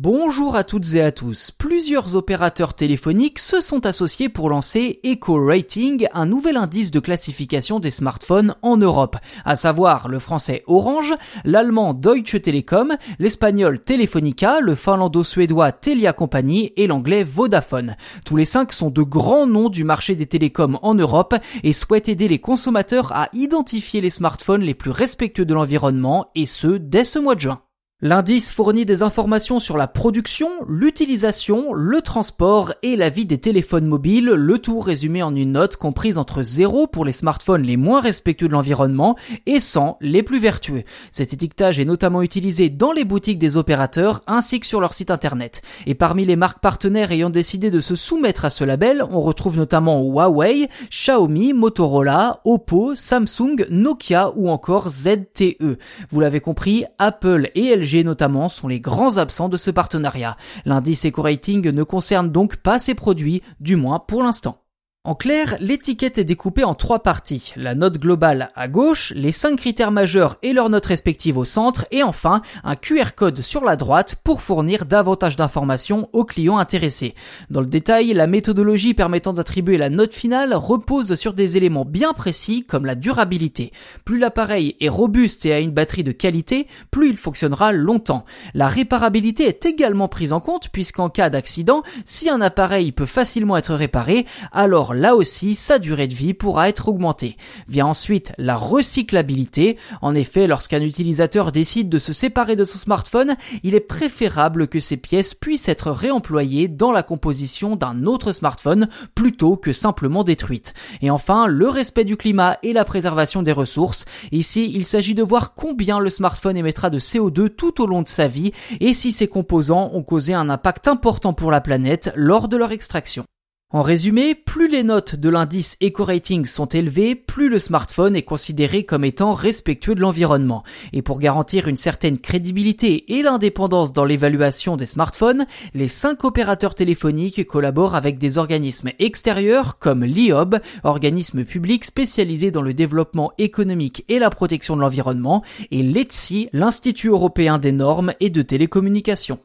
Bonjour à toutes et à tous. Plusieurs opérateurs téléphoniques se sont associés pour lancer Eco Rating, un nouvel indice de classification des smartphones en Europe, à savoir le français Orange, l'allemand Deutsche Telekom, l'espagnol Telefonica, le finlando-suédois Telia Company et l'anglais Vodafone. Tous les cinq sont de grands noms du marché des télécoms en Europe et souhaitent aider les consommateurs à identifier les smartphones les plus respectueux de l'environnement et ce dès ce mois de juin. L'indice fournit des informations sur la production, l'utilisation, le transport et la vie des téléphones mobiles, le tout résumé en une note comprise entre 0 pour les smartphones les moins respectueux de l'environnement et 100 les plus vertueux. Cet étiquetage est notamment utilisé dans les boutiques des opérateurs ainsi que sur leur site internet. Et parmi les marques partenaires ayant décidé de se soumettre à ce label, on retrouve notamment Huawei, Xiaomi, Motorola, Oppo, Samsung, Nokia ou encore ZTE. Vous l'avez compris, Apple et LG notamment sont les grands absents de ce partenariat. L'indice Eco-Rating ne concerne donc pas ces produits, du moins pour l'instant. En clair, l'étiquette est découpée en trois parties. La note globale à gauche, les cinq critères majeurs et leurs notes respectives au centre, et enfin un QR code sur la droite pour fournir davantage d'informations aux clients intéressés. Dans le détail, la méthodologie permettant d'attribuer la note finale repose sur des éléments bien précis comme la durabilité. Plus l'appareil est robuste et a une batterie de qualité, plus il fonctionnera longtemps. La réparabilité est également prise en compte puisqu'en cas d'accident, si un appareil peut facilement être réparé, alors là aussi sa durée de vie pourra être augmentée. Vient ensuite la recyclabilité. En effet, lorsqu'un utilisateur décide de se séparer de son smartphone, il est préférable que ces pièces puissent être réemployées dans la composition d'un autre smartphone plutôt que simplement détruites. Et enfin, le respect du climat et la préservation des ressources. Ici, il s'agit de voir combien le smartphone émettra de CO2 tout au long de sa vie et si ses composants ont causé un impact important pour la planète lors de leur extraction. En résumé, plus les notes de l'indice Eco-Rating sont élevées, plus le smartphone est considéré comme étant respectueux de l'environnement. Et pour garantir une certaine crédibilité et l'indépendance dans l'évaluation des smartphones, les cinq opérateurs téléphoniques collaborent avec des organismes extérieurs comme l'IOB, organisme public spécialisé dans le développement économique et la protection de l'environnement, et l'ETSI, l'Institut européen des normes et de télécommunications.